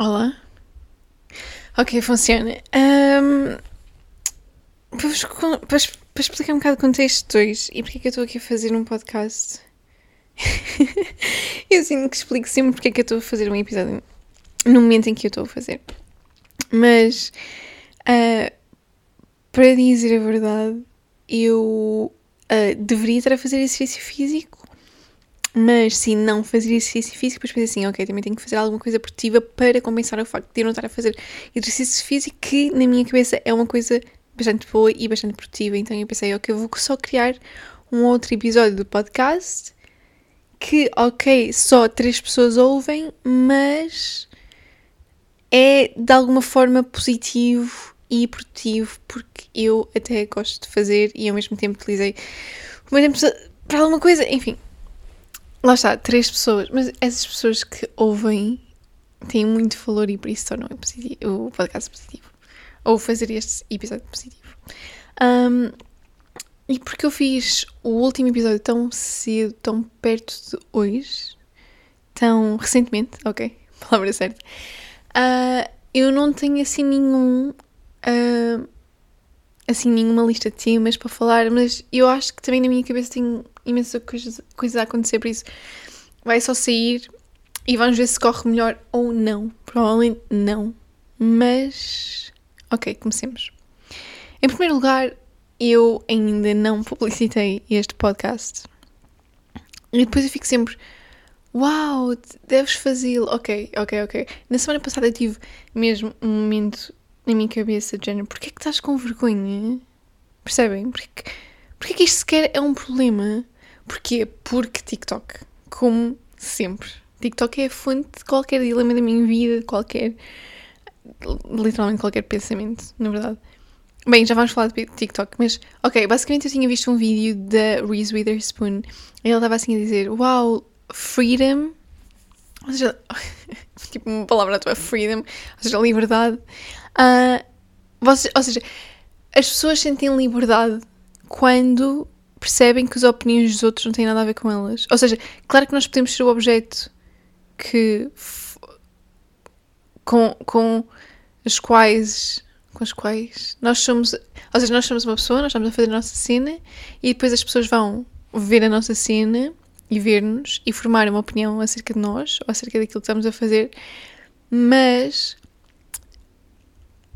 Olá. Ok, funciona. Um, para, para, explicar um bocado o contexto 2 e porque é que eu estou aqui a fazer um podcast. eu sinto que explico sempre porque é que eu estou a fazer um episódio no momento em que eu estou a fazer. Mas, uh, para dizer a verdade, eu uh, deveria estar a fazer exercício físico mas se não fazer exercício físico, depois pensei assim, ok, também tenho que fazer alguma coisa produtiva para compensar o facto de eu não estar a fazer exercício físico, que na minha cabeça é uma coisa bastante boa e bastante produtiva. Então eu pensei, ok, vou só criar um outro episódio do podcast que, ok, só três pessoas ouvem, mas é de alguma forma positivo e produtivo, porque eu até gosto de fazer e ao mesmo tempo utilizei o meu tempo para alguma coisa, enfim. Lá está, três pessoas, mas essas pessoas que ouvem têm muito valor e por isso tornam o podcast positivo. Ou fazer este episódio positivo. Um, e porque eu fiz o último episódio tão cedo, tão perto de hoje, tão recentemente, ok, palavra certa, uh, eu não tenho assim nenhum. Uh, assim, nenhuma lista de temas para falar, mas eu acho que também na minha cabeça tem imensa coisa, coisa a acontecer, por isso vai só sair e vamos ver se corre melhor ou não. Provavelmente não. Mas. Ok, comecemos. Em primeiro lugar, eu ainda não publicitei este podcast. E depois eu fico sempre. Uau, deves fazê-lo. Ok, ok, ok. Na semana passada eu tive mesmo um momento na minha cabeça de género: porquê é que estás com vergonha? Percebem? Porquê, porquê que isto sequer é um problema? Porquê? Porque TikTok, como sempre, TikTok é a fonte de qualquer dilema da minha vida, qualquer. literalmente qualquer pensamento, na verdade. Bem, já vamos falar de TikTok, mas ok, basicamente eu tinha visto um vídeo da Reese Witherspoon e ela estava assim a dizer: Uau, freedom. Ou seja, tipo uma palavra tua, freedom, ou seja, liberdade. Uh, você, ou seja, as pessoas sentem liberdade quando percebem que as opiniões dos outros não têm nada a ver com elas. Ou seja, claro que nós podemos ser o objeto que com, com as quais com as quais nós somos, ou seja, nós somos uma pessoa, nós estamos a fazer a nossa cena e depois as pessoas vão ver a nossa cena e ver-nos e formar uma opinião acerca de nós ou acerca daquilo que estamos a fazer, mas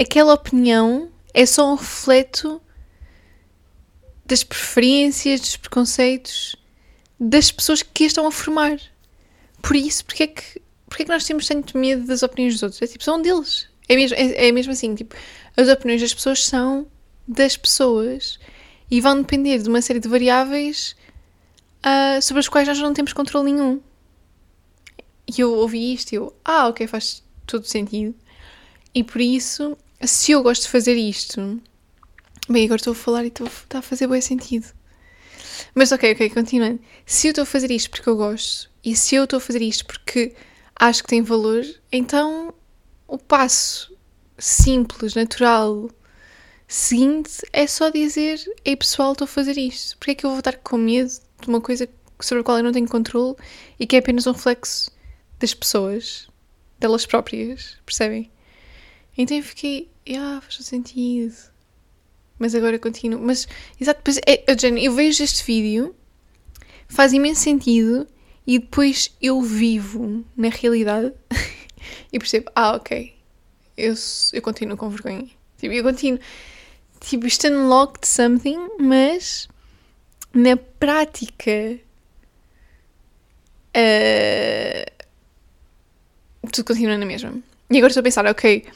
aquela opinião é só um refleto das preferências, dos preconceitos das pessoas que estão a formar. Por isso, porque é que, porque é que nós temos tanto medo das opiniões dos outros? É tipo, são deles. É mesmo, é, é mesmo assim, tipo, as opiniões das pessoas são das pessoas e vão depender de uma série de variáveis uh, sobre as quais nós não temos controle nenhum. E eu ouvi isto e eu, ah, ok, faz todo sentido. E por isso, se eu gosto de fazer isto Bem, agora estou a falar e estou, a fazer bom sentido. Mas ok, ok, continuando. Se eu estou a fazer isto porque eu gosto e se eu estou a fazer isto porque acho que tem valor, então o passo simples, natural, seguinte é só dizer: Ei pessoal, estou a fazer isto. Porque é que eu vou estar com medo de uma coisa sobre a qual eu não tenho controle e que é apenas um reflexo das pessoas, delas próprias, percebem? Então eu fiquei: Ah, faz sentido mas agora continuo. Mas, exato, depois, é, Jenny, eu vejo este vídeo, faz imenso sentido, e depois eu vivo na realidade e percebo, ah, ok, eu, eu continuo com vergonha. Tipo, eu continuo, tipo, isto unlocked something, mas na prática. Uh, tudo continua na mesma. E agora estou a pensar, ok,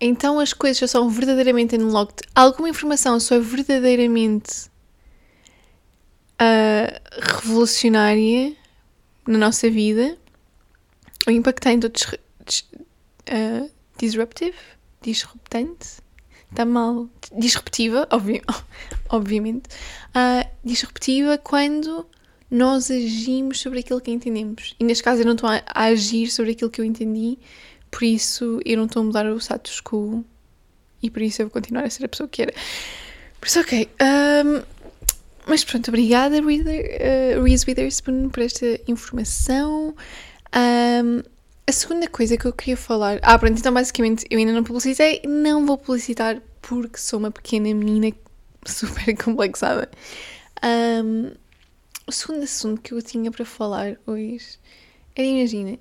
então as coisas são verdadeiramente unlocked. Alguma informação só é verdadeiramente uh, revolucionária na nossa vida? Ou impactante ou dis uh, disruptive, disruptante, está mal, disruptiva, obvi obviamente, uh, disruptiva quando nós agimos sobre aquilo que entendemos. E neste caso eu não estou a agir sobre aquilo que eu entendi, por isso eu não estou a mudar o status quo e por isso eu vou continuar a ser a pessoa que era. Por isso, ok. Um, mas pronto, obrigada, Reader, uh, Reese Witherspoon, por esta informação. Um, a segunda coisa que eu queria falar. Ah, pronto, então basicamente eu ainda não publicitei, não vou publicitar porque sou uma pequena menina super complexada. Um, o segundo assunto que eu tinha para falar hoje era, imagina,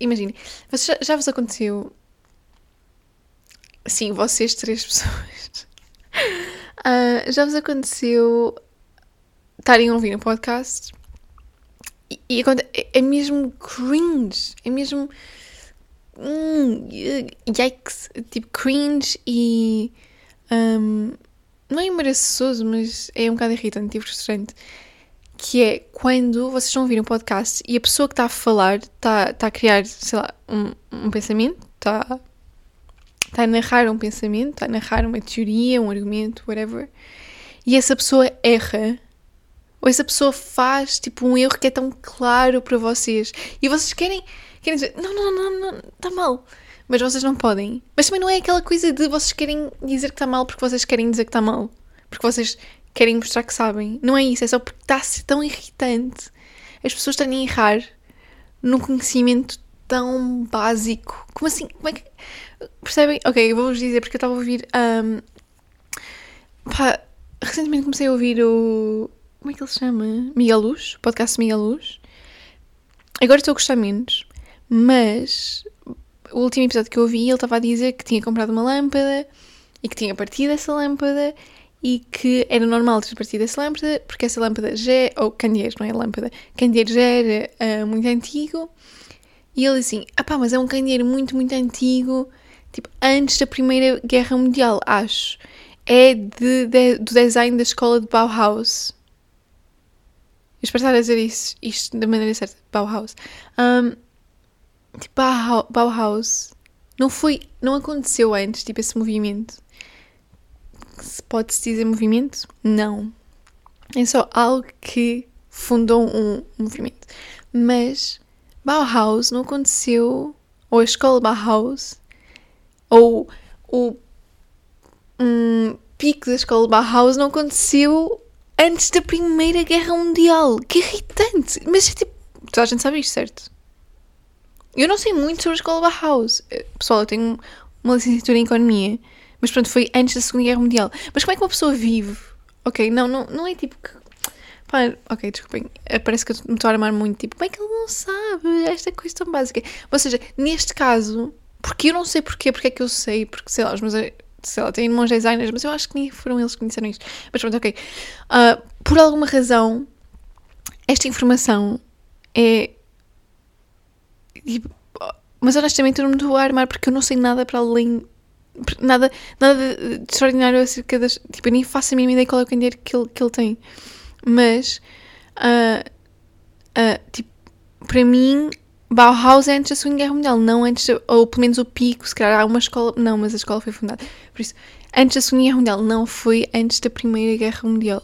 imagina, já, já vos aconteceu, sim, vocês três pessoas, uh, já vos aconteceu estarem a ouvir um podcast? E, e é, é mesmo cringe, é mesmo hum, yikes, tipo cringe e um, não é embaraçoso, mas é um bocado irritante e frustrante. Que é quando vocês estão a ouvir um podcast e a pessoa que está a falar está, está a criar, sei lá, um, um pensamento, está, está a narrar um pensamento, está a narrar uma teoria, um argumento, whatever, e essa pessoa erra ou essa pessoa faz tipo um erro que é tão claro para vocês e vocês querem, querem dizer não, não, não, não, está mal. Mas vocês não podem. Mas também não é aquela coisa de vocês querem dizer que está mal porque vocês querem dizer que está mal. Porque vocês querem mostrar que sabem. Não é isso, é só porque está a ser tão irritante as pessoas estarem a errar num conhecimento tão básico. Como assim? Como é que. Percebem? Ok, eu vou-vos dizer porque eu estava a ouvir. Um, pá, recentemente comecei a ouvir o. Como é que ele se chama? Miguel Luz, podcast Miguel Luz. Agora estou a gostar menos, mas o último episódio que eu ouvi, ele estava a dizer que tinha comprado uma lâmpada e que tinha partido essa lâmpada e que era normal ter partido essa lâmpada porque essa lâmpada já é, ou candeeiro, não é lâmpada, candeeiro já era uh, muito antigo e ele assim, ah pá, mas é um candeeiro muito, muito antigo, tipo, antes da Primeira Guerra Mundial, acho. É de, de, do design da escola de Bauhaus. Eu espero estar a dizer isso, isto da maneira certa, Bauhaus. Um, tipo, Bauhaus não foi, não aconteceu antes, tipo, esse movimento. Pode-se dizer movimento? Não. É só algo que fundou um movimento. Mas Bauhaus não aconteceu, ou a escola Bauhaus, ou o um, pico da escola Bauhaus não aconteceu antes da Primeira Guerra Mundial. Que irritante! Mas é tipo, toda a gente sabe isto, certo? Eu não sei muito sobre a escola Bauhaus. Eh, pessoal, eu tenho uma licenciatura em Economia, mas pronto, foi antes da Segunda Guerra Mundial. Mas como é que uma pessoa vive? Ok, não, não, não é tipo que. Pá, ok, desculpem, eh, parece que eu me estou a armar muito. Tipo, como é que ele não sabe esta coisa tão básica? Ou seja, neste caso, porque eu não sei porquê, porque é que eu sei, porque sei lá, os meus. Sei lá, tenho irmãos designers, mas eu acho que nem foram eles que me disseram isto. Mas pronto, ok. Uh, por alguma razão, esta informação é Tipo, mas honestamente eu não me estou a armar porque eu não sei nada para além. Nada, nada de extraordinário acerca das. Tipo, eu nem faço a mínima ideia qual é o candeeiro que ele, que ele tem. Mas. Uh, uh, tipo, para mim, Bauhaus é antes da Segunda Guerra Mundial, não antes. De, ou pelo menos o pico, se calhar há uma escola. Não, mas a escola foi fundada. Por isso, antes da Segunda Guerra Mundial, não foi antes da Primeira Guerra Mundial.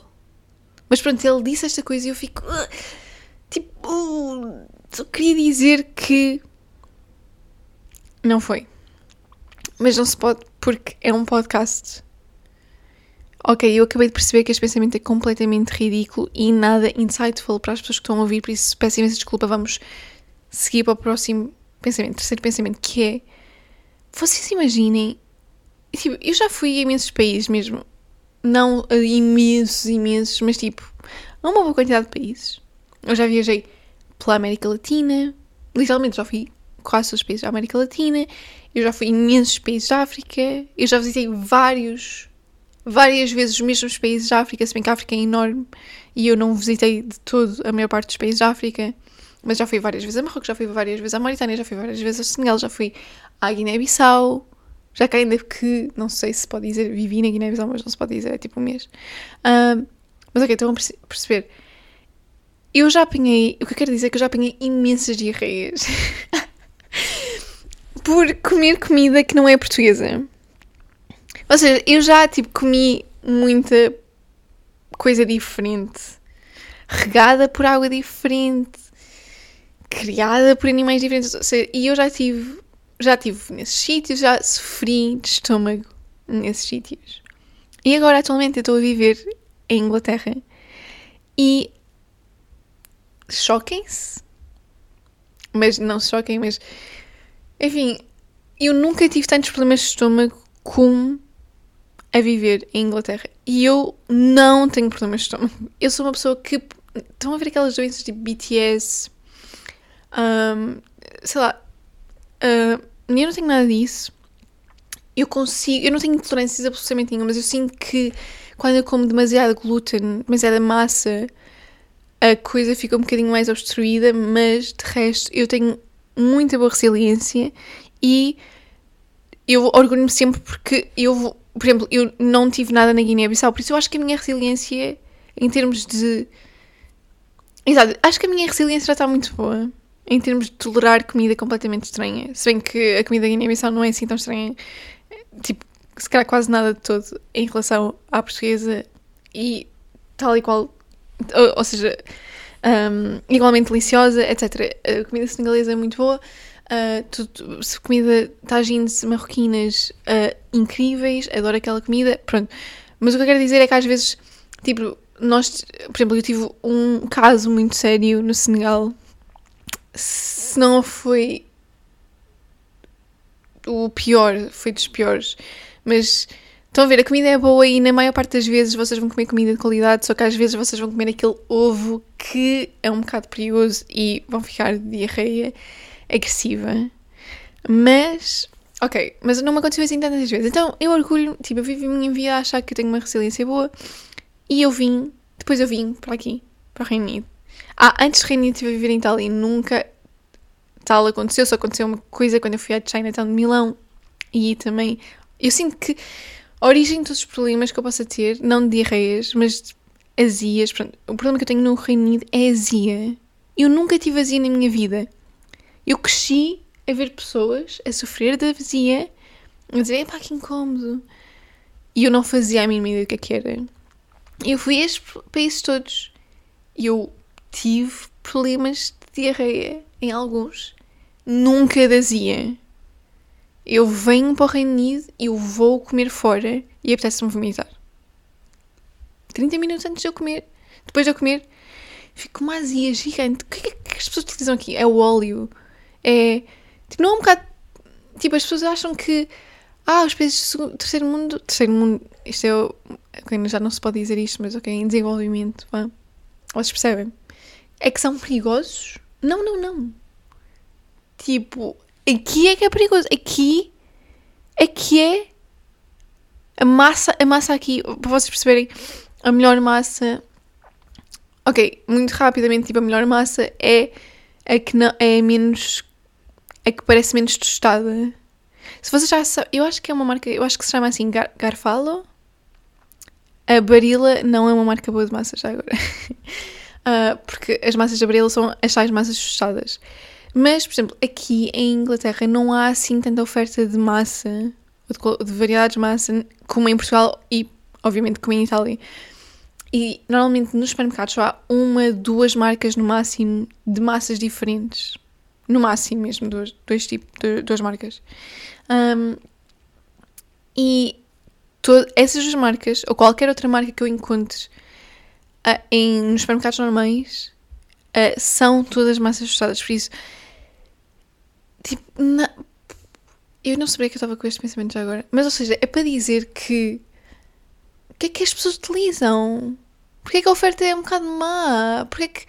Mas pronto, ele disse esta coisa e eu fico. Uh, tipo. Só queria dizer que não foi. Mas não se pode, porque é um podcast. Ok, eu acabei de perceber que este pensamento é completamente ridículo e nada insightful para as pessoas que estão a ouvir, por isso peço imensa desculpa. Vamos seguir para o próximo pensamento, terceiro pensamento, que é. Vocês imaginem. Tipo, eu já fui a imensos países mesmo. Não a imensos, imensos, mas tipo, a uma boa quantidade de países. Eu já viajei pela América Latina. Literalmente já fui quase todos os países da América Latina. Eu já fui em imensos países da África. Eu já visitei vários, várias vezes os mesmos países da África, se bem que a África é enorme e eu não visitei de todo a maior parte dos países da África. Mas já fui várias vezes a Marrocos, já fui várias vezes à Mauritânia, já fui várias vezes ao Senegal, já fui à Guiné-Bissau. Já cá ainda que, não sei se pode dizer, vivi na Guiné-Bissau, mas não se pode dizer, é tipo um mês. Uh, mas ok, estão a perceber eu já apanhei, o que eu quero dizer é que eu já apanhei imensas diarreias por comer comida que não é portuguesa. Ou seja, eu já tipo comi muita coisa diferente, regada por água diferente, criada por animais diferentes. Ou seja, e eu já tive, já tive nesses sítios, já sofri de estômago nesses sítios. E agora atualmente eu estou a viver em Inglaterra e choquem-se, mas não se choquem, mas Enfim, eu nunca tive tantos problemas de estômago como a viver em Inglaterra. E eu não tenho problemas de estômago. Eu sou uma pessoa que. Estão a ver aquelas doenças tipo BTS, um, sei lá. Uh, eu não tenho nada disso. Eu consigo. Eu não tenho intolerâncias absolutamente nenhuma, mas eu sinto que quando eu como demasiado glúten, demasiada massa, a coisa fica um bocadinho mais obstruída, mas de resto eu tenho muita boa resiliência e eu orgulho-me sempre porque eu, por exemplo, eu não tive nada na Guiné-Bissau, por isso eu acho que a minha resiliência em termos de. Exato, acho que a minha resiliência já está muito boa em termos de tolerar comida completamente estranha. Se bem que a comida da Guiné-Bissau não é assim tão estranha, tipo, se calhar quase nada de todo em relação à portuguesa e tal e qual ou, ou seja, um, igualmente deliciosa, etc. A comida senegalesa é muito boa. Uh, tudo, comida, tagines marroquinas uh, incríveis, adoro aquela comida, pronto. Mas o que eu quero dizer é que às vezes, tipo, nós, por exemplo, eu tive um caso muito sério no Senegal, se não foi o pior, foi dos piores, mas Estão a ver, a comida é boa e na maior parte das vezes vocês vão comer comida de qualidade, só que às vezes vocês vão comer aquele ovo que é um bocado perigoso e vão ficar de diarreia agressiva. Mas, ok, mas não me aconteceu assim tantas vezes. Então eu orgulho, tipo, eu vivo a minha vida a achar que eu tenho uma resiliência boa e eu vim, depois eu vim para aqui, para o Reino Unido. Ah, antes do Reino Unido estive a viver em Itália e nunca tal aconteceu, só aconteceu uma coisa quando eu fui à Chinatown de Milão e também eu sinto que a origem de todos os problemas que eu possa ter, não de diarreias, mas de azias. Pronto, o problema que eu tenho no Reino Unido é azia. Eu nunca tive azia na minha vida. Eu cresci a ver pessoas a sofrer de azia, a dizer, pá, que incómodo. E eu não fazia a mínima ideia do que, é que era. Eu fui a estes países todos e eu tive problemas de diarreia em alguns. Nunca de azia eu venho para o Reino Unido eu vou comer fora e apetece-me vomitar. 30 minutos antes de eu comer, depois de eu comer, fico uma azia gigante. O que é que as pessoas utilizam aqui? É o óleo. É. Tipo, não é um bocado. Tipo, as pessoas acham que. Ah, os países do terceiro mundo. Terceiro mundo. Isto é. Okay, já não se pode dizer isto, mas ok, em desenvolvimento. Vá. Vocês percebem? É que são perigosos? Não, não, não. Tipo, Aqui é que é perigoso. Aqui é que é a massa, a massa aqui, para vocês perceberem, a melhor massa. Ok, muito rapidamente, tipo, a melhor massa é a que não, é menos. a que parece menos tostada. Se vocês já sabem, eu acho que é uma marca, eu acho que se chama assim Gar, Garfalo. A Barilla não é uma marca boa de massas, já agora. uh, porque as massas da Barilla são as tais massas tostadas. Mas, por exemplo, aqui em Inglaterra não há assim tanta oferta de massa, de, de variedades de massa, como em Portugal e, obviamente, como em Itália. E normalmente nos supermercados só há uma, duas marcas no máximo de massas diferentes. No máximo mesmo, duas, dois tipos, duas marcas. Um, e essas duas marcas, ou qualquer outra marca que eu encontre uh, em, nos supermercados normais, uh, são todas massas tostadas. Por isso, Tipo, na... eu não sabia que eu estava com este pensamento já agora. Mas, ou seja, é para dizer que. O que é que as pessoas utilizam? Porquê é que a oferta é um bocado má? Porquê é que.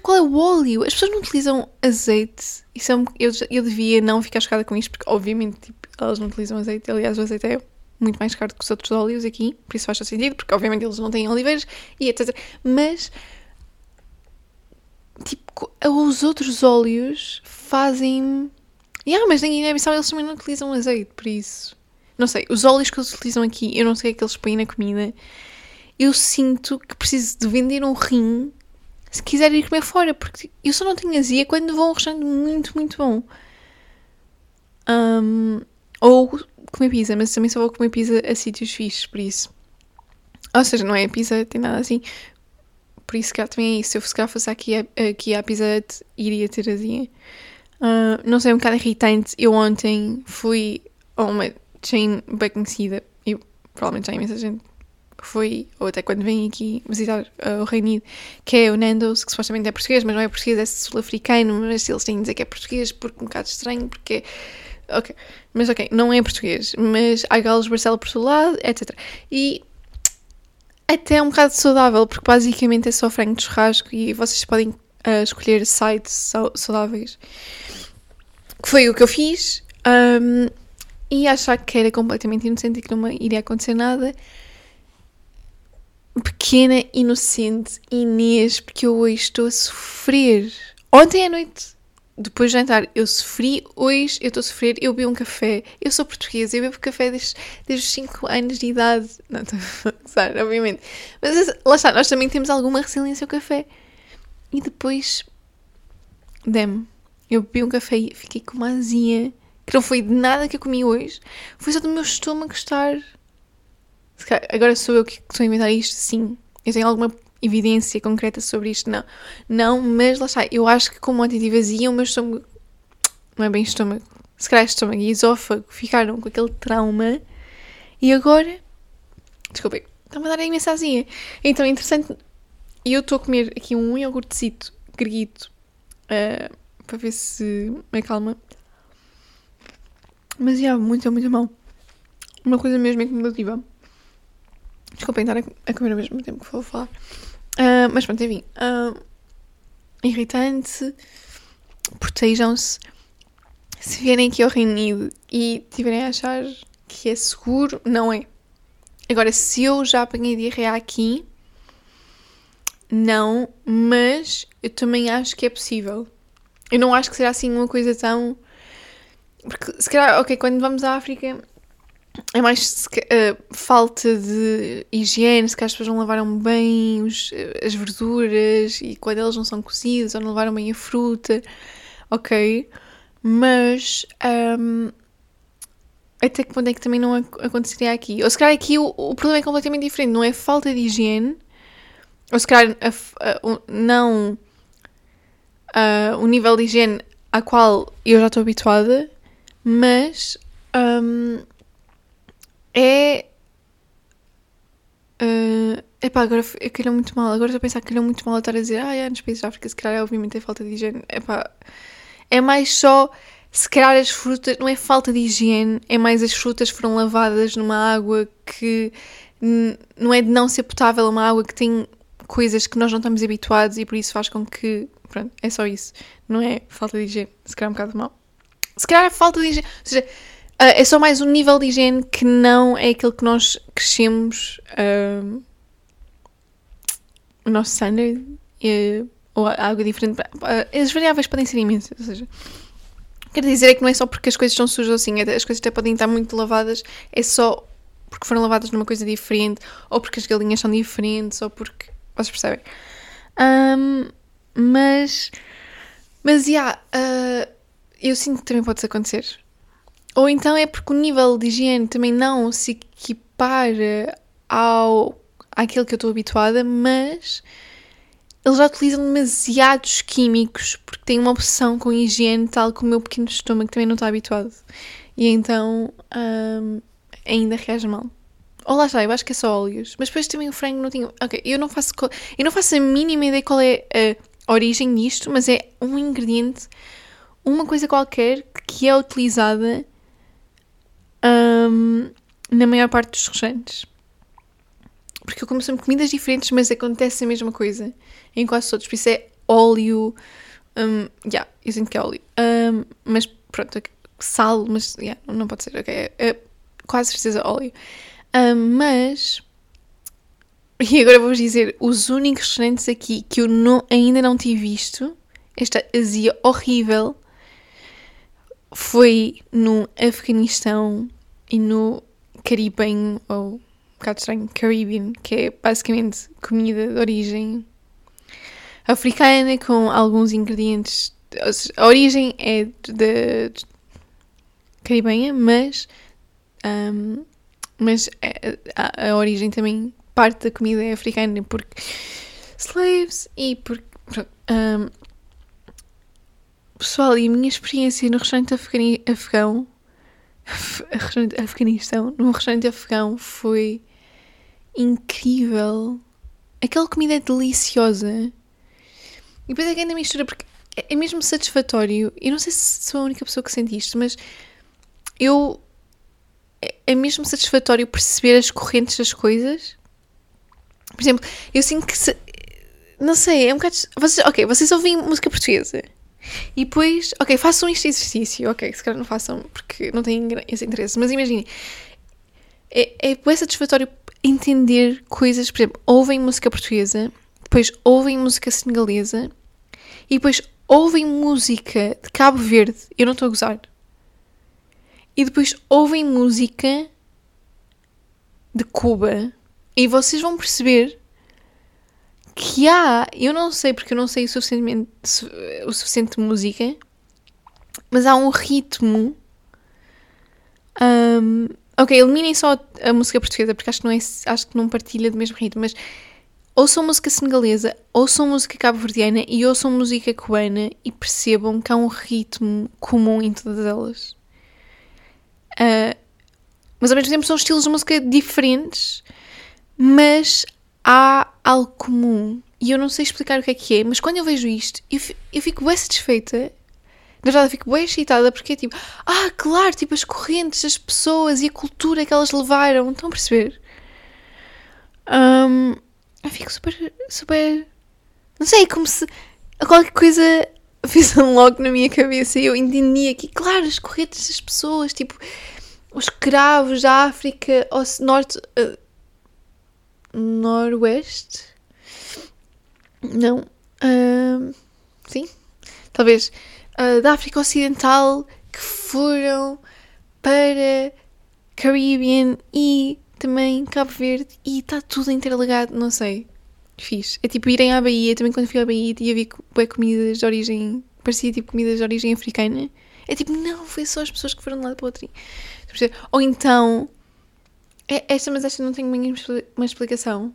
Qual é o óleo? As pessoas não utilizam azeite. Isso é um... eu, eu devia não ficar chocada com isto, porque obviamente tipo, elas não utilizam azeite. Aliás, o azeite é muito mais caro que os outros óleos aqui, por isso faz sentido, porque obviamente eles não têm oliveiras e etc. Mas tipo, os outros óleos fazem. Yeah, mas na Guiné-Bissau eles também não utilizam azeite, por isso. Não sei, os óleos que eles utilizam aqui, eu não sei o que é eles põem na comida. Eu sinto que preciso de vender um rim se quiser ir comer fora, porque eu só não tenho azia quando vou a um restaurante muito, muito bom. Um, ou comer pizza, mas também só vou comer pizza a sítios fixos, por isso. Ou seja, não é pizza, tem nada assim. Por isso, cá também é isso. Se eu se calhar fosse aqui, aqui à Hut, iria ter azia. Uh, não sei, é um bocado irritante. Eu ontem fui a uma chain bem conhecida e provavelmente já imensa gente foi, ou até quando vêm aqui visitar uh, o Reino Unido, que é o Nando's, que supostamente é português, mas não é português, é sul-africano, mas eles têm de dizer que é português porque é um bocado estranho, porque. Ok, mas ok, não é português, mas há galos Barcelo por seu lado, etc. E até é um bocado saudável, porque basicamente é só frango de churrasco e vocês podem uh, escolher sites saudáveis. Que foi o que eu fiz. Um, e achar que era completamente inocente e que não iria acontecer nada. Pequena, inocente Inês, porque eu hoje estou a sofrer. Ontem à noite, depois de jantar, eu sofri. Hoje eu estou a sofrer. Eu bebi um café. Eu sou portuguesa, eu bebo café desde, desde os 5 anos de idade. Não, estou a pensar, obviamente. Mas lá está, nós também temos alguma resiliência ao café. E depois, demo. Eu bebi um café e fiquei com uma azia que não foi de nada que eu comi hoje, foi só do meu estômago estar. Agora sou eu que estou a inventar isto? Sim. Eu tenho alguma evidência concreta sobre isto? Não. Não, mas lá está. Eu acho que como ontem tive azia, o meu estômago. Não é bem estômago. Se calhar estômago e esófago ficaram com aquele trauma. E agora. Desculpem. Está-me a dar imensa azia. Então é interessante. Eu estou a comer aqui um iogurtezito greguito. Uh, para ver se me acalma. Mas ia muito, muito mal. Uma coisa mesmo incomodatiba. Desculpem estar a, comer ao mesmo tempo que vou falar. Uh, mas pronto, enfim. Uh, irritante. Protejam-se. Se vierem aqui ao Reino Unido e tiverem a achar que é seguro, não é. Agora, se eu já apanhei diarreia aqui, não, mas eu também acho que é possível. Eu não acho que seja assim uma coisa tão. Porque se calhar, ok, quando vamos à África é mais uh, falta de higiene, se as pessoas não lavaram bem os, as verduras e quando elas não são cozidas ou não lavaram bem a fruta, ok, mas um, até que ponto é que também não aconteceria aqui? Ou se calhar aqui o, o problema é completamente diferente, não é falta de higiene, ou se calhar a, a, não uh, o nível de higiene a qual eu já estou habituada, mas um, é. Uh, epá, agora calhou muito mal. Agora estou a pensar que calhou muito mal estar a dizer, ah, é, nos países da África, se calhar é obviamente é falta de higiene. Epá, é mais só. Se calhar as frutas, não é falta de higiene, é mais as frutas foram lavadas numa água que não é de não ser potável, é uma água que tem coisas que nós não estamos habituados e por isso faz com que. Pronto, é só isso. Não é falta de higiene. Se calhar é um bocado mal. Se calhar é falta de higiene. Ou seja, é só mais um nível de higiene que não é aquele que nós crescemos. Uh, o nosso standard. Uh, ou algo diferente. Uh, as variáveis podem ser imensas. Ou seja, quero dizer é que não é só porque as coisas estão sujas assim. As coisas até podem estar muito lavadas. É só porque foram lavadas numa coisa diferente. Ou porque as galinhas são diferentes. Ou porque. Vocês percebem? Um, mas. Mas, já. Yeah, eu sinto que também pode acontecer. Ou então é porque o nível de higiene também não se equipara ao àquilo que eu estou habituada, mas eles já utilizam demasiados químicos porque têm uma opção com higiene tal que o meu pequeno estômago também não está habituado. E então hum, ainda reage mal. Ou lá está, eu acho que é só óleos. Mas depois também o frango não tinha. Ok, eu não faço, eu não faço a mínima ideia qual é a origem disto, mas é um ingrediente uma coisa qualquer que é utilizada um, na maior parte dos restaurantes. Porque eu como sempre comidas diferentes, mas acontece a mesma coisa em quase todos. Por isso é óleo. Um, yeah, eu sinto que é óleo. Um, mas pronto, sal, mas yeah, não pode ser. Okay, é, é quase certeza óleo. Um, mas. E agora vou-vos dizer: os únicos restaurantes aqui que eu não, ainda não tive visto, esta azia horrível, foi no Afeganistão e no Caribenho, ou um bocado estranho, Caribbean, que é basicamente comida de origem africana com alguns ingredientes. A origem é de caribenha, mas, um, mas a, a, origem também, parte da comida é africana porque slaves e porque. Um, Pessoal, e a minha experiência no restaurante afegão, restaurante Afeganistão, no restaurante afegão foi incrível. Aquela comida é deliciosa. E depois é que ainda mistura, porque é mesmo satisfatório. Eu não sei se sou a única pessoa que sente isto, mas eu. É, é mesmo satisfatório perceber as correntes das coisas. Por exemplo, eu sinto que. Se, não sei, é um bocado. Vocês, ok, vocês ouvem música portuguesa. E depois, ok, façam este exercício. Ok, se calhar não façam porque não têm esse interesse. Mas imaginem, é, é satisfatório entender coisas. Por exemplo, ouvem música portuguesa, depois ouvem música senegalesa e depois ouvem música de Cabo Verde. Eu não estou a gozar. E depois ouvem música de Cuba e vocês vão perceber que há, eu não sei porque eu não sei o, suficientemente, o suficiente de música, mas há um ritmo. Um, ok, eliminem só a música portuguesa porque acho que não, é, acho que não partilha do mesmo ritmo, mas ouçam música senegalesa, ouçam música cabo-verdiana e ouçam música cubana e percebam que há um ritmo comum em todas elas. Uh, mas ao mesmo tempo são estilos de música diferentes, mas há algo comum e eu não sei explicar o que é que é, mas quando eu vejo isto, eu, eu fico bem satisfeita. Na verdade, eu fico bem excitada porque é tipo, ah, claro, tipo as correntes, as pessoas e a cultura que elas levaram, estão a perceber? Um, eu fico super, super. Não sei, como se qualquer coisa fez um logo na minha cabeça e eu entendia que, claro, as correntes das pessoas, tipo, os escravos da África ao norte. Noroeste. Não. Uh, sim. Talvez. Uh, da África Ocidental que foram para Caribbean e também Cabo Verde e está tudo interligado, não sei. Fiz. É tipo irem à Bahia, também quando fui à Bahia tinha vi bem comidas de origem. parecia tipo comidas de origem africana. É tipo, não, foi só as pessoas que foram de um lado para o outro. Ou então esta, mas esta não tem uma explicação.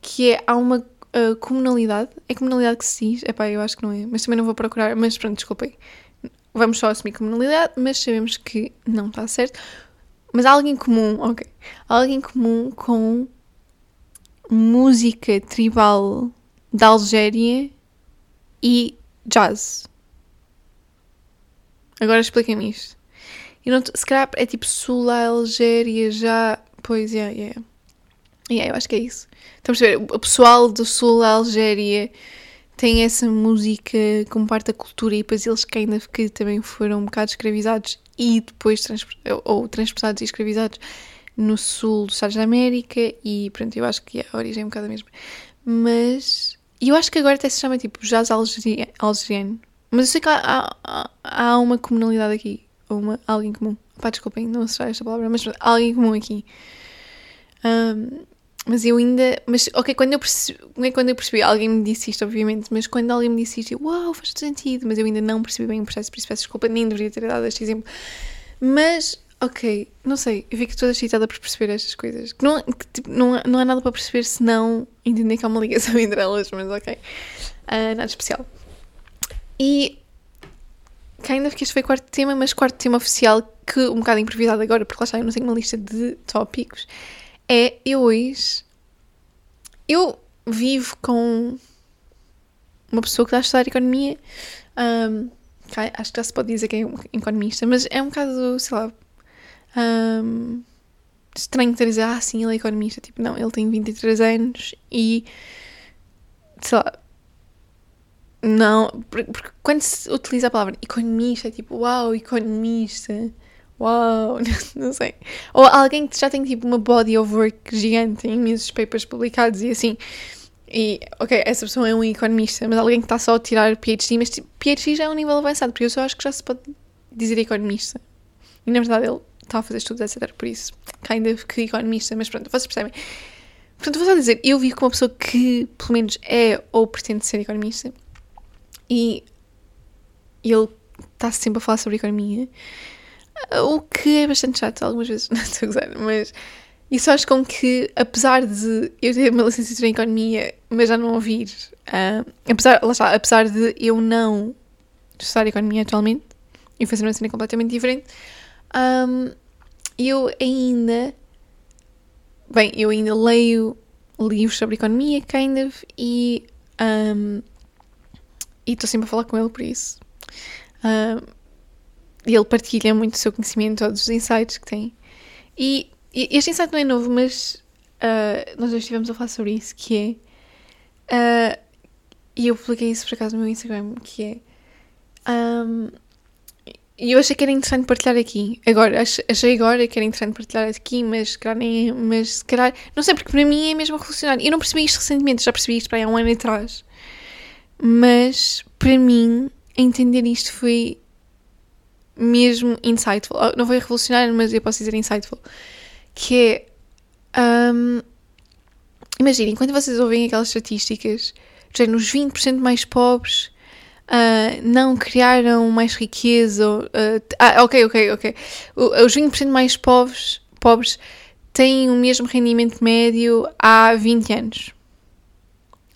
Que é, há uma uh, comunalidade. É comunalidade que se diz? Epá, eu acho que não é. Mas também não vou procurar. Mas pronto, desculpem. Vamos só assumir comunalidade, mas sabemos que não está certo. Mas há alguém comum, ok. Há alguém comum com música tribal da Algéria e jazz. Agora expliquem-me isto. E não, se calhar é tipo Sul, Algéria, já. Pois, é, yeah, yeah. yeah, eu acho que é isso. Estamos a ver, o pessoal do Sul, Algéria, tem essa música como parte da cultura e depois eles que ainda que também foram um bocado escravizados e depois ou transportados e escravizados no sul dos Estados da América e pronto, eu acho que a origem é um bocado a mesma. Mas eu acho que agora até se chama tipo jazz algeriano. Mas eu sei que há, há, há uma comunalidade aqui uma, alguém comum. Pá, desculpem, não sei esta palavra, mas alguém comum aqui. Um, mas eu ainda. Mas, ok, quando eu, percebi, é quando eu percebi, alguém me disse isto, obviamente, mas quando alguém me disse isto, eu, uau, faz sentido, mas eu ainda não percebi bem o processo, por isso peço desculpa, nem deveria ter dado este exemplo. Mas, ok, não sei, eu fico toda excitada por perceber estas coisas. Que não, que, tipo, não, não há nada para perceber se não entender que há uma ligação entre elas, mas ok. Uh, nada especial. E ainda que este foi o quarto tema, mas quarto tema oficial, que um bocado improvisado agora, porque lá está, eu não tenho uma lista de tópicos, é eu hoje. Eu vivo com uma pessoa que está a estudar economia. Um, acho que já se pode dizer que é um economista, mas é um bocado, sei lá. Um, estranho estar a dizer, ah, sim, ele é economista. Tipo, não, ele tem 23 anos e. sei lá não, porque quando se utiliza a palavra economista, é tipo, uau, economista, uau, não sei. Ou alguém que já tem tipo uma body of work gigante, tem imensos papers publicados e assim. E, ok, essa pessoa é um economista, mas alguém que está só a tirar PhD, mas tipo, PhD já é um nível avançado, porque eu só acho que já se pode dizer economista. E na verdade ele está a fazer estudos, etc. Por isso, ainda que economista, mas pronto, vocês percebem. Portanto, vou só dizer, eu vivo com uma pessoa que, pelo menos, é ou pretende ser economista e ele está sempre a falar sobre economia, o que é bastante chato algumas vezes, não estou a gozar, mas isso faz com que, apesar de eu ter uma licenciatura em economia, mas já não ouvir, uh, apesar, lá está, apesar de eu não estudar economia atualmente e fazer uma cena completamente diferente, um, eu ainda bem, eu ainda leio livros sobre economia, kind of, e um, estou sempre a falar com ele por isso. E ele partilha muito o seu conhecimento, todos os insights que tem. E, e este insight não é novo, mas uh, nós já estivemos a falar sobre isso, que é... Uh, e eu publiquei isso por acaso no meu Instagram, que é... Um, e eu achei que era interessante partilhar aqui. Agora, achei agora que era interessante partilhar aqui, mas se calhar nem. Mas se calhar. Não sei, porque para mim é mesmo revolucionário. Eu não percebi isto recentemente, já percebi isto para aí há um ano atrás. Mas para mim, entender isto foi mesmo insightful. Oh, não foi revolucionário, mas eu posso dizer insightful. Que é. Um, imaginem, quando vocês ouvem aquelas estatísticas, já nos 20% mais pobres uh, não criaram mais riqueza. Uh, ah, ok, ok, ok. Os 20% mais pobres, pobres têm o mesmo rendimento médio há 20 anos.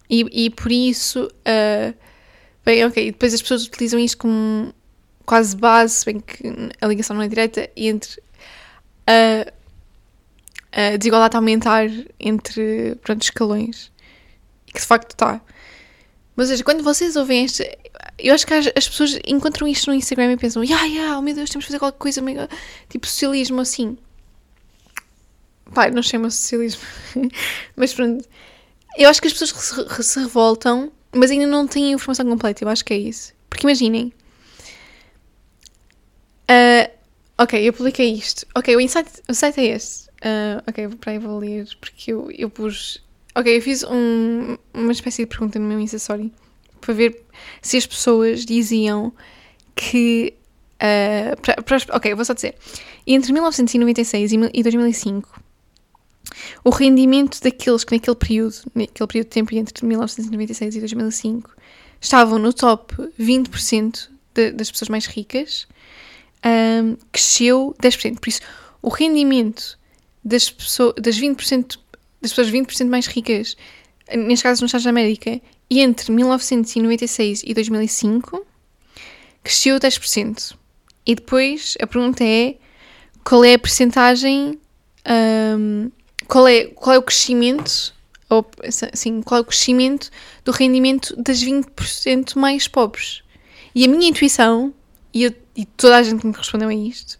E, e por isso, uh, bem, ok, depois as pessoas utilizam isto como quase base, bem que a ligação não é direta, entre a, a desigualdade aumentar entre pronto, escalões. Que de facto está. Mas seja, quando vocês ouvem este. Eu acho que as, as pessoas encontram isto no Instagram e pensam, yeah, yeah, oh meu Deus, temos de fazer qualquer coisa, mega, tipo socialismo assim. Pai, não chama socialismo. mas pronto. Eu acho que as pessoas se, revoltam, mas ainda não têm a informação completa. Eu acho que é isso. Porque imaginem. Uh, ok, eu publiquei isto. Ok, o insight, o site é este. Uh, ok, para aí vou ler, porque eu, eu pus Ok, eu fiz um, uma espécie de pergunta no meu Insta para ver se as pessoas diziam que. Uh, pra, pra, ok, vou só dizer. Entre 1996 e 2005, o rendimento daqueles que naquele período, naquele período de tempo entre 1996 e 2005, estavam no top 20% de, das pessoas mais ricas, um, cresceu 10%. Por isso, o rendimento das, pessoas, das 20% das pessoas 20% mais ricas, neste caso nos Estados da América, entre 1996 e 2005, cresceu 10%. E depois a pergunta é qual é a percentagem, um, qual, é, qual é o crescimento, ou assim, qual é o crescimento do rendimento das 20% mais pobres. E a minha intuição, e, eu, e toda a gente que me respondeu a isto,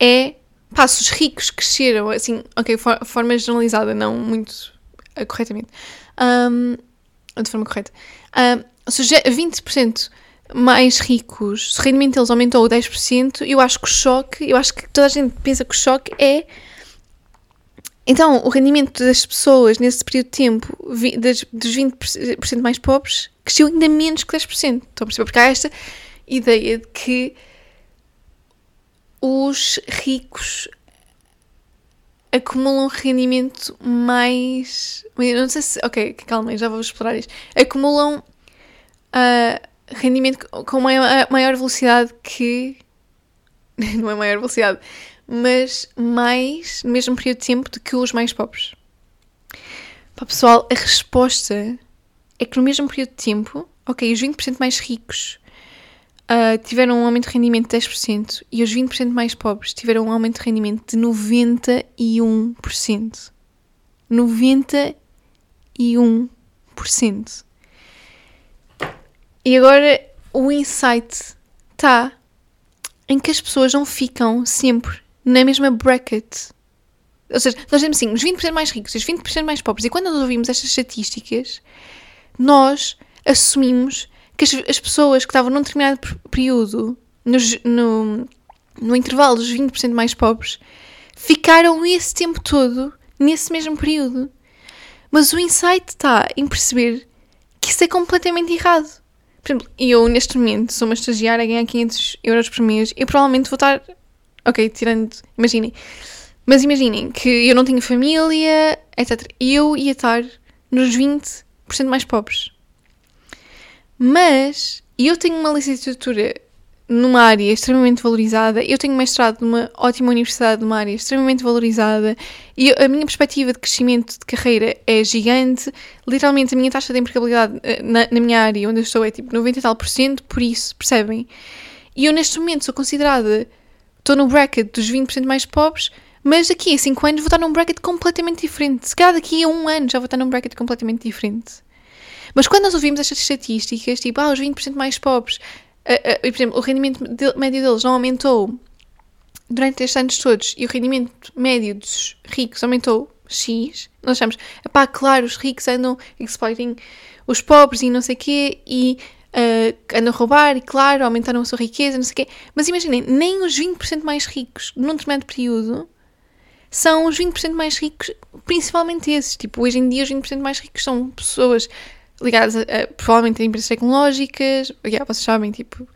é pá, se os ricos cresceram, assim, ok, for, forma generalizada, não muito uh, corretamente, um, de forma correta, um, se 20% mais ricos, se o rendimento deles aumentou 10%, eu acho que o choque, eu acho que toda a gente pensa que o choque é. Então, o rendimento das pessoas nesse período de tempo, das, dos 20% mais pobres, cresceu ainda menos que 10%. Estão a perceber? Porque há esta ideia de que os ricos acumulam rendimento mais. Não sei se. Ok, calma, já vou explorar isto. Acumulam uh, rendimento com maior, maior velocidade que. não é maior velocidade, mas mais no mesmo período de tempo do que os mais pobres. Para pessoal, a resposta é que no mesmo período de tempo, ok, os 20% mais ricos uh, tiveram um aumento de rendimento de 10% e os 20% mais pobres tiveram um aumento de rendimento de 91%. 91%. E agora o insight está em que as pessoas não ficam sempre na mesma bracket. Ou seja, nós dizemos assim, os 20% mais ricos, os 20% mais pobres. E quando nós ouvimos estas estatísticas, nós assumimos que as, as pessoas que estavam num determinado período, no, no, no intervalo dos 20% mais pobres, ficaram esse tempo todo nesse mesmo período. Mas o insight está em perceber que isso é completamente errado. Por exemplo, eu neste momento sou uma estagiária a ganhar 500 euros por mês e provavelmente vou estar. Ok, tirando. Imaginem. Mas imaginem que eu não tenho família, etc. Eu ia estar nos 20% mais pobres. Mas eu tenho uma licenciatura numa área extremamente valorizada, eu tenho mestrado numa ótima universidade, numa área extremamente valorizada, e a minha perspectiva de crescimento de carreira é gigante. Literalmente, a minha taxa de empregabilidade eh, na, na minha área onde eu estou é tipo 90 e tal por cento, por isso, percebem? E eu neste momento sou considerada, estou no bracket dos 20% mais pobres, Mas daqui a 5 anos vou estar num bracket completamente diferente. Se calhar daqui a um ano já vou estar num bracket completamente diferente. Mas quando nós ouvimos estas estatísticas, tipo, ah, os 20% mais pobres, uh, uh, por exemplo, o rendimento de, médio deles não aumentou durante estes anos todos e o rendimento médio dos ricos aumentou X, nós achamos, pá, claro, os ricos andam exploiting os pobres e não sei o quê e uh, andam a roubar e, claro, aumentaram a sua riqueza, não sei o quê. Mas imaginem, nem os 20% mais ricos num determinado período são os 20% mais ricos, principalmente esses. Tipo, hoje em dia, os 20% mais ricos são pessoas ligadas a, a provavelmente a empresas tecnológicas, yeah, vocês sabem, tipo,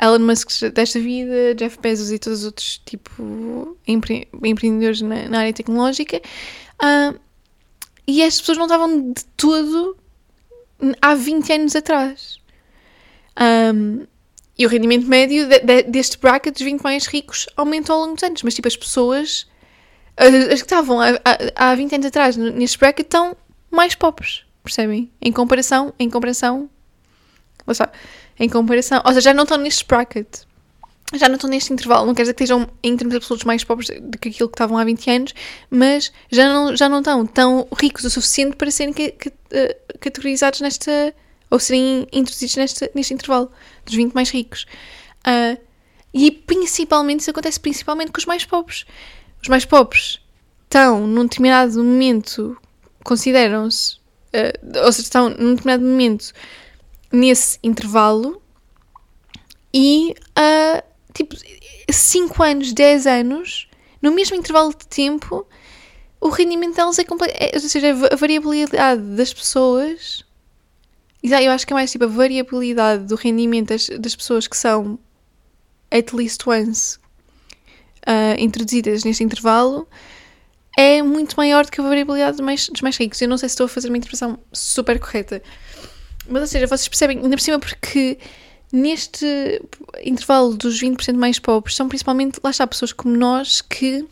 Elon Musk desta vida, Jeff Bezos e todos os outros, tipo, empre empreendedores na, na, área tecnológica. Uh, e estas pessoas não estavam de todo há 20 anos atrás. Um, e o rendimento médio de, de, deste bracket dos 20 mais ricos aumentou ao longo dos anos, mas tipo as pessoas as, que estavam há, há 20 anos atrás neste bracket estão mais pobres, percebem? Em comparação, em comparação, em comparação, ou seja, já não estão neste bracket, já não estão neste intervalo, não quer dizer que estejam em termos absolutos mais pobres do que aquilo que estavam há 20 anos, mas já não, já não estão tão ricos o suficiente para serem uh, categorizados nesta ou serem introduzidos neste, neste intervalo dos 20 mais ricos. Uh, e principalmente, isso acontece principalmente com os mais pobres. Os mais pobres estão num determinado momento, consideram-se, uh, ou seja, estão num determinado momento nesse intervalo e, uh, tipo, 5 anos, 10 anos, no mesmo intervalo de tempo, o rendimento delas é. É, ou seja, a variabilidade das pessoas eu acho que é mais tipo a variabilidade do rendimento das, das pessoas que são at least once uh, introduzidas neste intervalo é muito maior do que a variabilidade dos mais, dos mais ricos. Eu não sei se estou a fazer uma interpretação super correta. Mas, ou seja, vocês percebem, ainda por cima, porque neste intervalo dos 20% mais pobres são principalmente, lá está, pessoas como nós que.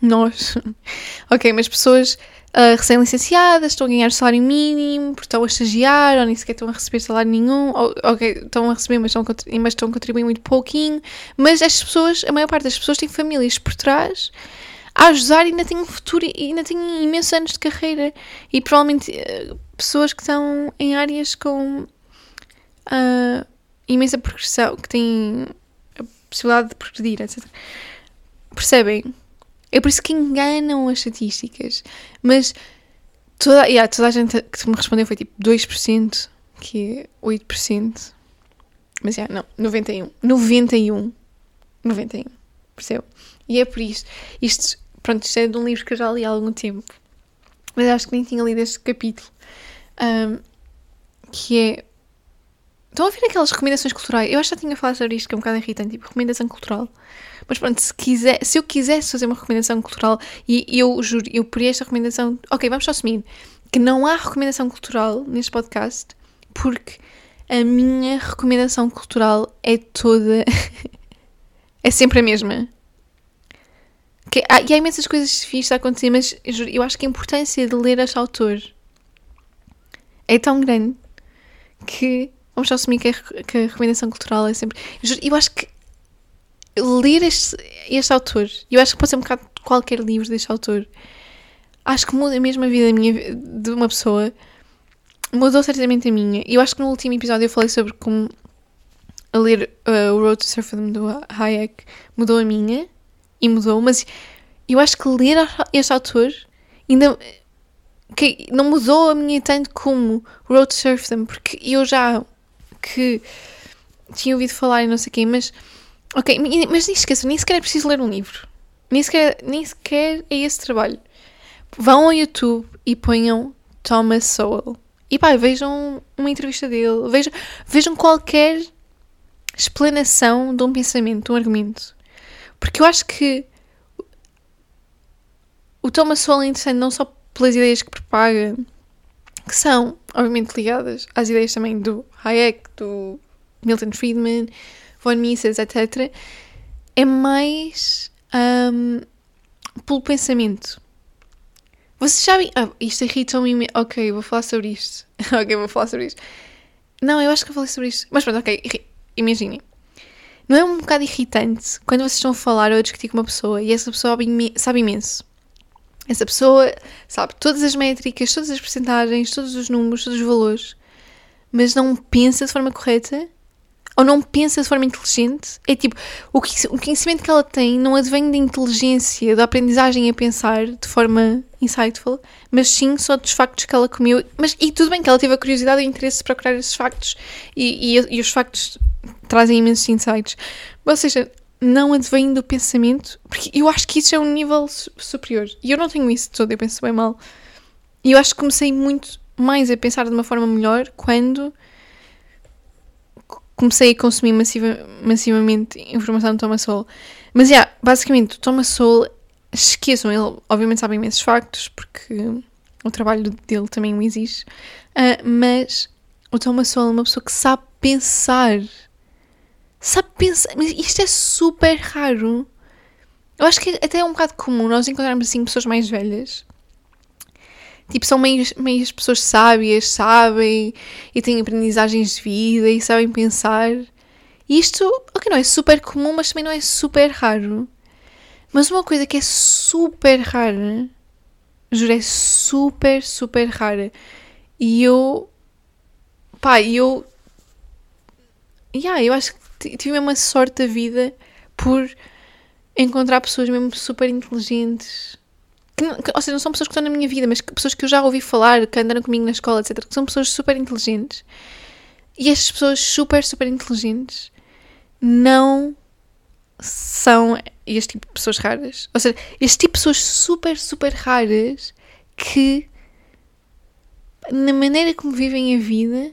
Nós. ok, mas pessoas uh, recém-licenciadas, estão a ganhar salário mínimo, porque estão a estagiar, ou nem sequer estão a receber salário nenhum, ou estão a receber, mas estão, mas estão a contribuir muito pouquinho. Mas estas pessoas, a maior parte das pessoas têm famílias por trás a ajudar e ainda têm um futuro e ainda têm imensos anos de carreira. E provavelmente uh, pessoas que estão em áreas com uh, imensa progressão, que têm a possibilidade de progredir, etc. Percebem? É por isso que enganam as estatísticas. Mas toda, yeah, toda a gente que me respondeu foi tipo 2%, que é 8%. Mas yeah, não, 91. 91. 91. Percebeu? E é por isto. Isto, pronto, isto é de um livro que eu já li há algum tempo. Mas acho que nem tinha lido este capítulo. Um, que é. Estão a ver aquelas recomendações culturais? Eu acho que já tinha falado sobre isto, que é um bocado irritante, tipo recomendação cultural. Mas pronto, se, quiser, se eu quisesse fazer uma recomendação cultural, e eu juro, eu por esta recomendação. Ok, vamos só assumir que não há recomendação cultural neste podcast, porque a minha recomendação cultural é toda. é sempre a mesma. Que, há, e há imensas coisas fixas a acontecer, mas juro, eu acho que a importância de ler este autor é tão grande que vamos só assumir que a, que a recomendação cultural é sempre. Juro, eu acho que ler este, este autor, eu acho que pode ser um bocado qualquer livro deste autor, acho que muda mesmo a vida minha, de uma pessoa. Mudou certamente a minha. Eu acho que no último episódio eu falei sobre como a ler uh, o Road to Surfing do Hayek mudou a minha e mudou, mas eu acho que ler este autor ainda que não mudou a minha tanto como Road to Surfing, porque eu já que tinha ouvido falar e não sei quem, mas Ok, mas nem esqueçam, nem sequer é preciso ler um livro. Nem sequer, nem sequer é esse trabalho. Vão ao YouTube e ponham Thomas Sowell. E pá, vejam uma entrevista dele. Vejam, vejam qualquer explanação de um pensamento, de um argumento. Porque eu acho que o Thomas Sowell é interessante não só pelas ideias que propaga, que são, obviamente, ligadas às ideias também do Hayek, do Milton Friedman, von Mises, etc., é mais um, pelo pensamento. Vocês sabem. Ah, isto irrita-me. Ok, vou falar sobre isto. ok, vou falar sobre isto. Não, eu acho que eu falei sobre isto. Mas pronto, ok. Imaginem. Não é um bocado irritante quando vocês estão a falar ou a discutir com uma pessoa e essa pessoa sabe imenso. Essa pessoa sabe todas as métricas, todas as percentagens, todos os números, todos os valores, mas não pensa de forma correta ou não pensa de forma inteligente. É tipo, o, conhecimento que ela tem não advém da inteligência, da aprendizagem a pensar de forma insightful, mas sim só dos factos que ela comeu. Mas, e tudo bem que ela teve a curiosidade e o interesse de procurar esses factos e, e, e os factos trazem imensos insights. Ou seja, não advém do pensamento, porque eu acho que isso é um nível superior. E eu não tenho isso todo, eu penso bem mal. E eu acho que comecei muito mais a pensar de uma forma melhor quando comecei a consumir massiva, massivamente informação do Thomas Sowell. Mas, yeah, basicamente, o Thomas Sowell, esqueçam, ele obviamente sabe imensos factos, porque o trabalho dele também o exige, uh, mas o Thomas Sowell é uma pessoa que sabe pensar sabe pensar. Mas isto é super raro. Eu acho que até é um bocado comum nós encontrarmos assim pessoas mais velhas. Tipo, são meias, meias pessoas sábias, sabem e têm aprendizagens de vida e sabem pensar. E isto, ok, não é super comum, mas também não é super raro. Mas uma coisa que é super rara, juro, é super, super rara. E eu, pá, eu, yeah, eu acho que tive uma sorte da vida por encontrar pessoas mesmo super inteligentes. Que, que, ou seja, não são pessoas que estão na minha vida, mas pessoas que eu já ouvi falar, que andaram comigo na escola, etc. Que são pessoas super inteligentes. E estas pessoas super, super inteligentes não são este tipo de pessoas raras. Ou seja, este tipo de pessoas super, super raras que, na maneira como vivem a vida,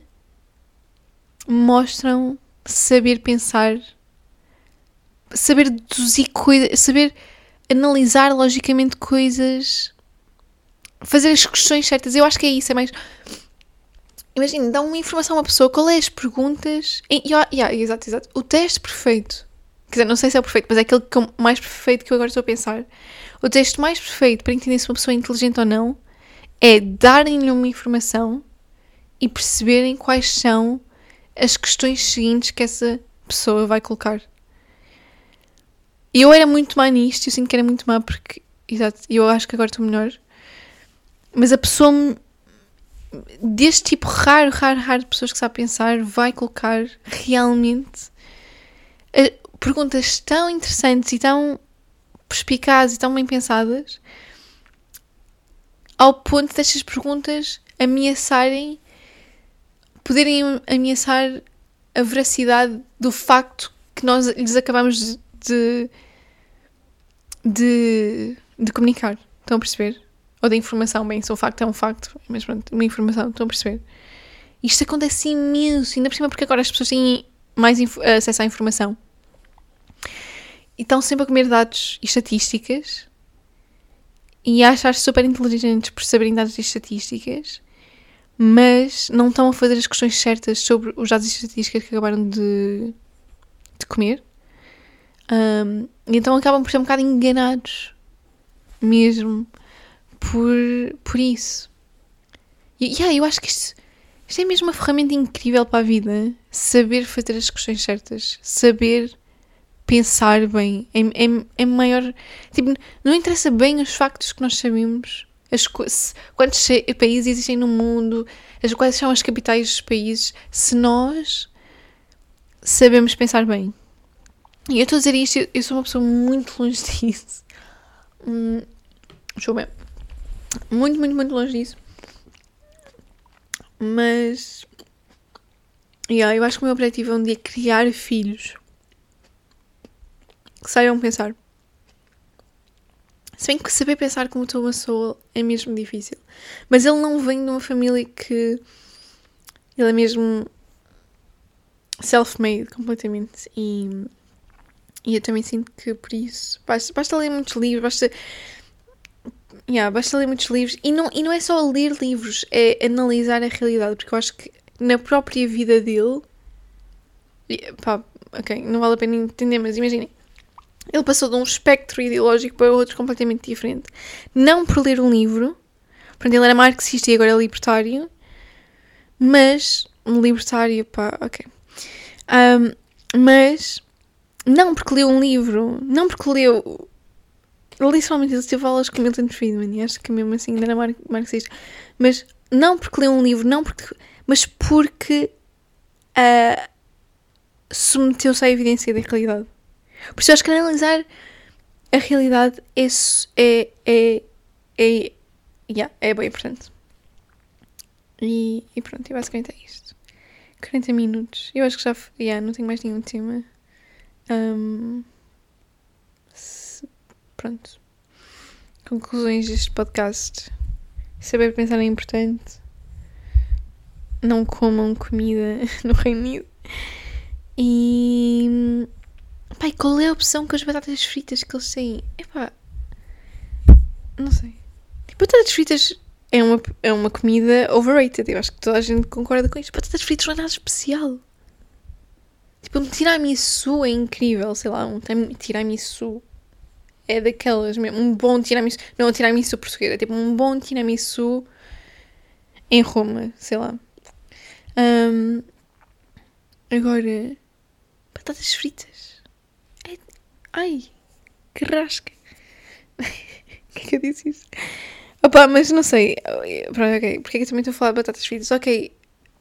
mostram saber pensar, saber deduzir coisas, saber analisar logicamente coisas, fazer as questões certas. Eu acho que é isso, é mais. Imagina, dá uma informação a uma pessoa, qual é as perguntas. E, yeah, exato, exato. O teste perfeito. Quer dizer, não sei se é o perfeito, mas é aquele que, mais perfeito que eu agora estou a pensar. O teste mais perfeito para entender se uma pessoa é inteligente ou não é darem-lhe uma informação e perceberem quais são as questões seguintes que essa pessoa vai colocar. Eu era muito má nisto, eu sinto que era muito má porque, exato, eu acho que agora estou melhor. Mas a pessoa deste tipo raro, raro, raro de pessoas que sabe pensar vai colocar realmente eh, perguntas tão interessantes e tão perspicazes e tão bem pensadas ao ponto destas perguntas ameaçarem poderem ameaçar a veracidade do facto que nós lhes acabamos de, de, de comunicar. Estão a perceber? Ou da informação, bem, se o facto é um facto, mas pronto, uma informação, estão a perceber? Isto acontece imenso, ainda por cima porque agora as pessoas têm mais acesso à informação. E estão sempre a comer dados e estatísticas e achar super inteligentes por saberem dados e estatísticas mas não estão a fazer as questões certas sobre os dados e estatísticas que acabaram de, de comer. Um, então acabam por ser um bocado enganados mesmo por, por isso. E yeah, eu acho que isto, isto é mesmo uma ferramenta incrível para a vida. Saber fazer as questões certas, saber pensar bem. É, é, é maior. Tipo, não interessa bem os factos que nós sabemos, as, quantos países existem no mundo, as, quais são as capitais dos países, se nós sabemos pensar bem. E eu estou a dizer isto, eu sou uma pessoa muito longe disso. Hum, deixa eu ver. Muito, muito, muito longe disso. Mas. Yeah, eu acho que o meu objetivo é um dia criar filhos que saibam pensar. Se bem que saber pensar como Thomas Sowell é mesmo difícil. Mas ele não vem de uma família que. Ele é mesmo self-made completamente. E, e eu também sinto que por isso. Basta, basta ler muitos livros, basta. Yeah, basta ler muitos livros. E não, e não é só ler livros, é analisar a realidade. Porque eu acho que na própria vida dele. Pá, ok, não vale a pena entender, mas imaginem ele passou de um espectro ideológico para outro completamente diferente. Não por ler um livro, portanto, ele era marxista e agora é libertário, mas um libertário, pá, ok. Um, mas não porque leu um livro, não porque leu. Literalmente ele teve aulas com Milton Friedman e acho que mesmo assim ainda era mar marxista. Mas não porque leu um livro, não porque. Mas porque uh, submeteu-se à evidência da realidade. Por isso acho que analisar a realidade é. é, é, é, yeah, é bem importante. E, e pronto, e basicamente é isto. 40 minutos. Eu acho que já. Yeah, não tenho mais nenhum tema. Um, se, pronto. Conclusões deste podcast. Saber pensar é importante. Não comam comida no Reino Unido. E. Pai, qual é a opção com as batatas fritas que eles têm? Epá. Não sei. Tipo, batatas fritas é uma, é uma comida overrated. Eu acho que toda a gente concorda com isto. Batatas fritas não é nada especial. Tipo, um tiramisu é incrível, sei lá, um tiramisu é daquelas mesmo, um bom tiramisu, não um tiramisu português, é tipo um bom tiramisu em Roma, sei lá. Um, agora, batatas fritas. É, ai, que rasca. que é que eu disse isso? Opa, mas não sei. Pronto, ok. Porque é que eu também estou a falar de batatas fritas? Ok,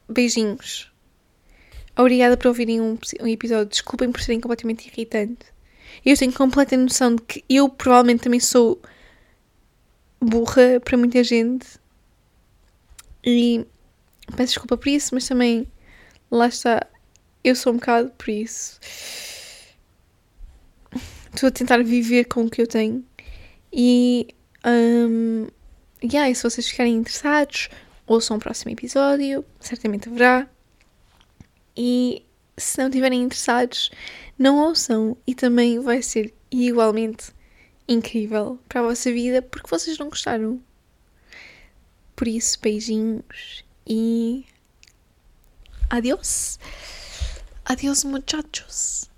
beijinhos. Obrigada por ouvirem um, um episódio. Desculpem por serem completamente irritante. Eu tenho completa noção de que eu provavelmente também sou burra para muita gente. E peço desculpa por isso, mas também lá está. Eu sou um bocado por isso. Estou a tentar viver com o que eu tenho. E. Um, yeah, e se vocês ficarem interessados, ouçam o próximo episódio. Certamente haverá. E se não estiverem interessados, não ouçam. E também vai ser igualmente incrível para a vossa vida porque vocês não gostaram. Por isso, beijinhos e. Adiós! Adiós, muchachos!